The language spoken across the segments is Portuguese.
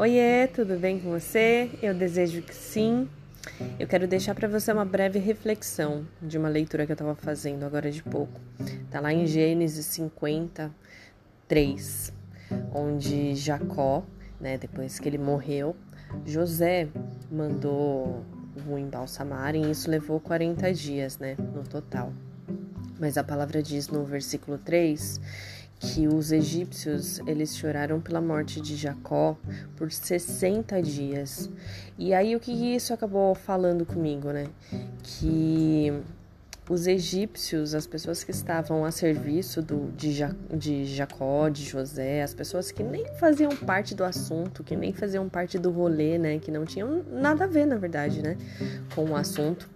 Oiê, tudo bem com você? Eu desejo que sim. Eu quero deixar para você uma breve reflexão de uma leitura que eu estava fazendo agora de pouco. Tá lá em Gênesis 53, onde Jacó, né, depois que ele morreu, José mandou o embalsamar e isso levou 40 dias, né, no total. Mas a palavra diz no versículo 3 que os egípcios eles choraram pela morte de Jacó por 60 dias. E aí o que isso acabou falando comigo, né? Que os egípcios, as pessoas que estavam a serviço do, de, ja, de Jacó, de José, as pessoas que nem faziam parte do assunto, que nem faziam parte do rolê, né? Que não tinham nada a ver, na verdade, né? Com o assunto.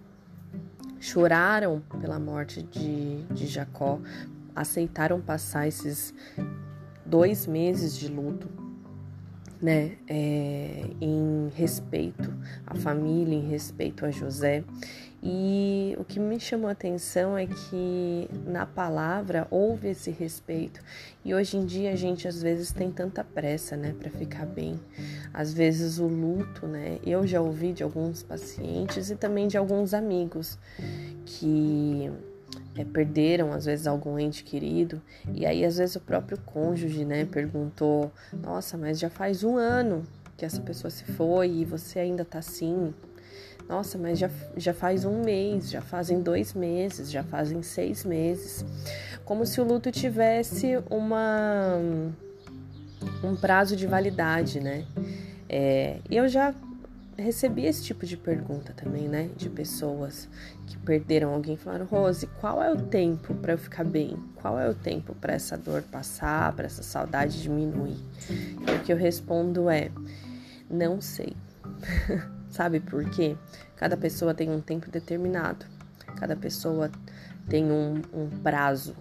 Choraram pela morte de, de Jacó, aceitaram passar esses dois meses de luto, né, é, em respeito à família, em respeito a José. E o que me chamou a atenção é que na palavra houve esse respeito. E hoje em dia a gente às vezes tem tanta pressa, né, para ficar bem. Às vezes o luto, né? Eu já ouvi de alguns pacientes e também de alguns amigos que é, perderam às vezes algum ente querido e aí às vezes o próprio cônjuge, né, perguntou: "Nossa, mas já faz um ano que essa pessoa se foi e você ainda tá assim?" Nossa, mas já, já faz um mês, já fazem dois meses, já fazem seis meses. Como se o luto tivesse uma um prazo de validade, né? É, eu já recebi esse tipo de pergunta também, né? De pessoas que perderam alguém falaram: Rose, qual é o tempo para eu ficar bem? Qual é o tempo para essa dor passar, para essa saudade diminuir? E o que eu respondo é: não sei. Sabe por quê? Cada pessoa tem um tempo determinado, cada pessoa tem um, um prazo.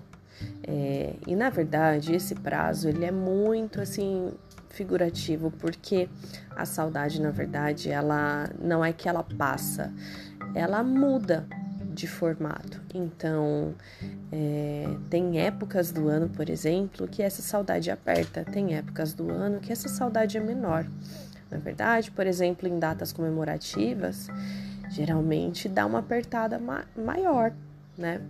É, e na verdade, esse prazo ele é muito assim figurativo, porque a saudade, na verdade, ela não é que ela passa, ela muda de formato. Então, é, tem épocas do ano, por exemplo, que essa saudade aperta, tem épocas do ano que essa saudade é menor. Na verdade, por exemplo, em datas comemorativas, geralmente dá uma apertada ma maior, né?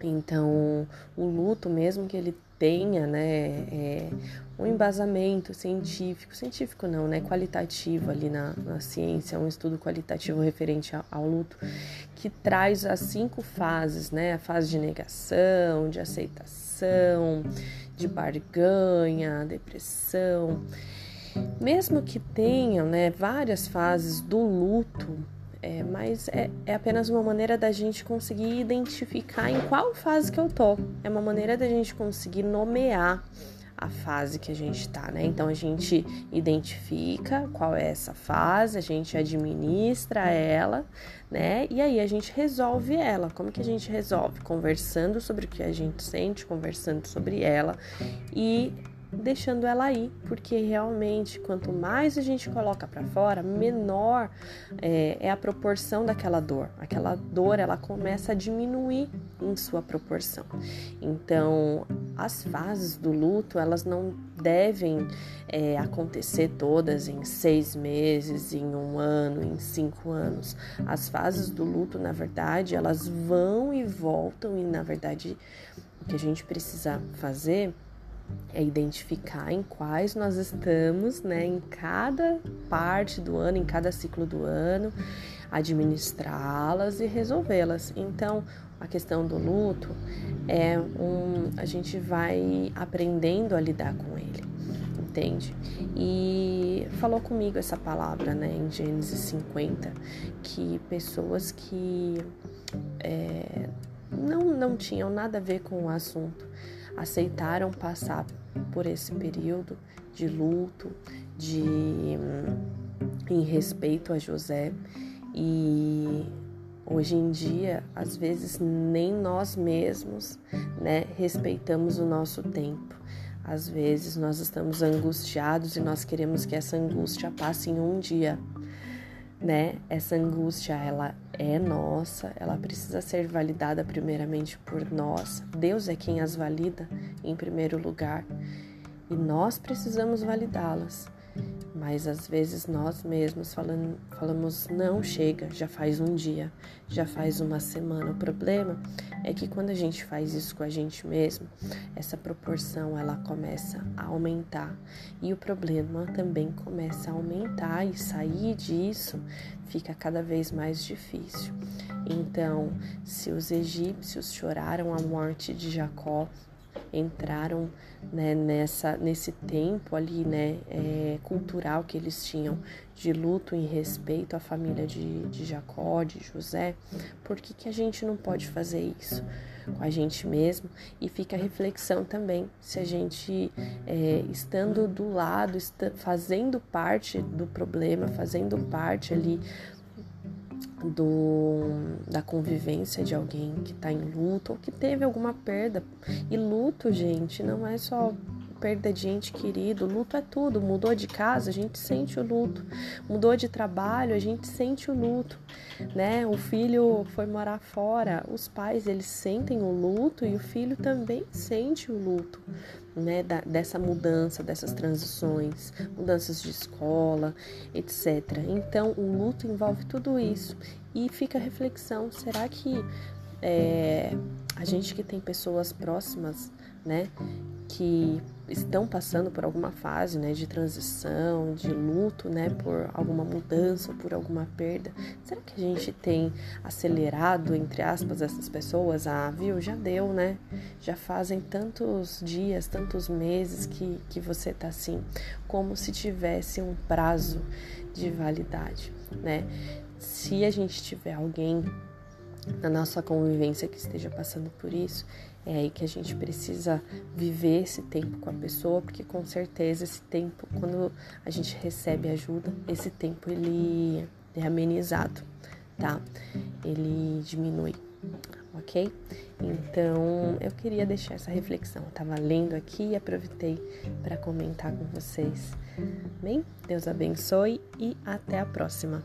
Então, o luto, mesmo que ele tenha, né, é, um embasamento científico, científico não, né, qualitativo ali na, na ciência, um estudo qualitativo referente ao, ao, luto, que traz as cinco fases, né, a fase de negação, de aceitação, de barganha, depressão. Mesmo que tenham, né, várias fases do luto, é, mas é, é apenas uma maneira da gente conseguir identificar em qual fase que eu tô. É uma maneira da gente conseguir nomear a fase que a gente está, né? Então a gente identifica qual é essa fase, a gente administra ela, né? E aí a gente resolve ela. Como que a gente resolve? Conversando sobre o que a gente sente, conversando sobre ela e deixando ela aí, porque realmente quanto mais a gente coloca para fora, menor é, é, a proporção daquela dor. Aquela dor ela começa a diminuir em sua proporção. Então, as fases do luto elas não devem é, acontecer todas em seis meses, em um ano, em cinco anos. As fases do luto, na verdade, elas vão e voltam e na verdade o que a gente precisa fazer é identificar em quais nós estamos, né, em cada parte do ano, em cada ciclo do ano, administrá-las e resolvê-las. Então, a questão do luto é um, a gente vai aprendendo a lidar com ele, entende? E falou comigo essa palavra, né, em Gênesis 50, que pessoas que é, não, não tinham nada a ver com o assunto aceitaram passar por esse período de luto, de em respeito a José e hoje em dia, às vezes nem nós mesmos, né, respeitamos o nosso tempo. Às vezes nós estamos angustiados e nós queremos que essa angústia passe em um dia, né? Essa angústia, ela é nossa, ela precisa ser validada primeiramente por nós. Deus é quem as valida em primeiro lugar e nós precisamos validá-las. Mas às vezes nós mesmos falando, falamos não chega, já faz um dia, já faz uma semana. O problema é que quando a gente faz isso com a gente mesmo, essa proporção ela começa a aumentar e o problema também começa a aumentar e sair disso fica cada vez mais difícil. Então, se os egípcios choraram a morte de Jacó, entraram né, nessa, nesse tempo ali, né, é, cultural que eles tinham de luto em respeito à família de, de Jacó, de José, por que, que a gente não pode fazer isso com a gente mesmo? E fica a reflexão também, se a gente, é, estando do lado, fazendo parte do problema, fazendo parte ali do, da convivência de alguém que está em luto ou que teve alguma perda. E luto, gente, não é só perda de ente querido, luto é tudo. Mudou de casa, a gente sente o luto. Mudou de trabalho, a gente sente o luto, né? O filho foi morar fora, os pais eles sentem o luto e o filho também sente o luto, né? Da, dessa mudança, dessas transições, mudanças de escola, etc. Então, o luto envolve tudo isso e fica a reflexão: será que é, a gente que tem pessoas próximas, né, que estão passando por alguma fase, né, de transição, de luto, né, por alguma mudança, por alguma perda, será que a gente tem acelerado, entre aspas, essas pessoas? Ah, viu, já deu, né? Já fazem tantos dias, tantos meses que, que você tá assim, como se tivesse um prazo de validade, né? Se a gente tiver alguém na nossa convivência que esteja passando por isso, é aí que a gente precisa viver esse tempo com a pessoa, porque com certeza esse tempo, quando a gente recebe ajuda, esse tempo ele é amenizado, tá? Ele diminui, ok? Então eu queria deixar essa reflexão. Eu tava lendo aqui e aproveitei para comentar com vocês. Bem, Deus abençoe e até a próxima.